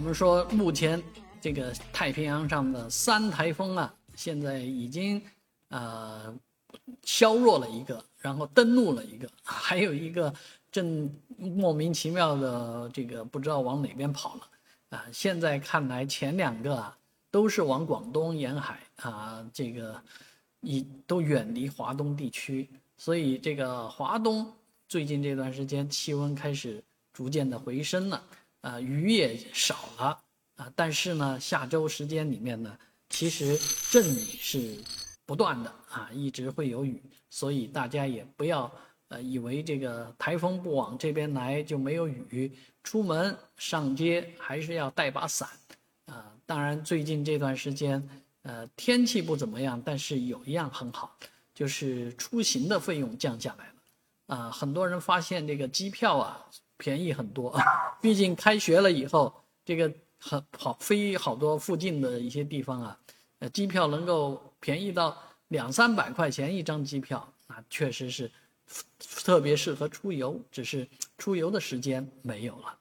我们说目前这个太平洋上的三台风啊，现在已经呃削弱了一个，然后登陆了一个，还有一个正莫名其妙的这个不知道往哪边跑了啊。现在看来前两个啊都是往广东沿海啊，这个已都远离华东地区，所以这个华东最近这段时间气温开始逐渐的回升了。啊，雨也少了啊，但是呢，下周时间里面呢，其实阵雨是不断的啊，一直会有雨，所以大家也不要呃以为这个台风不往这边来就没有雨，出门上街还是要带把伞啊。当然，最近这段时间呃天气不怎么样，但是有一样很好，就是出行的费用降下来了啊，很多人发现这个机票啊。便宜很多，毕竟开学了以后，这个很好飞好多附近的一些地方啊，呃，机票能够便宜到两三百块钱一张机票，那确实是特别适合出游，只是出游的时间没有了。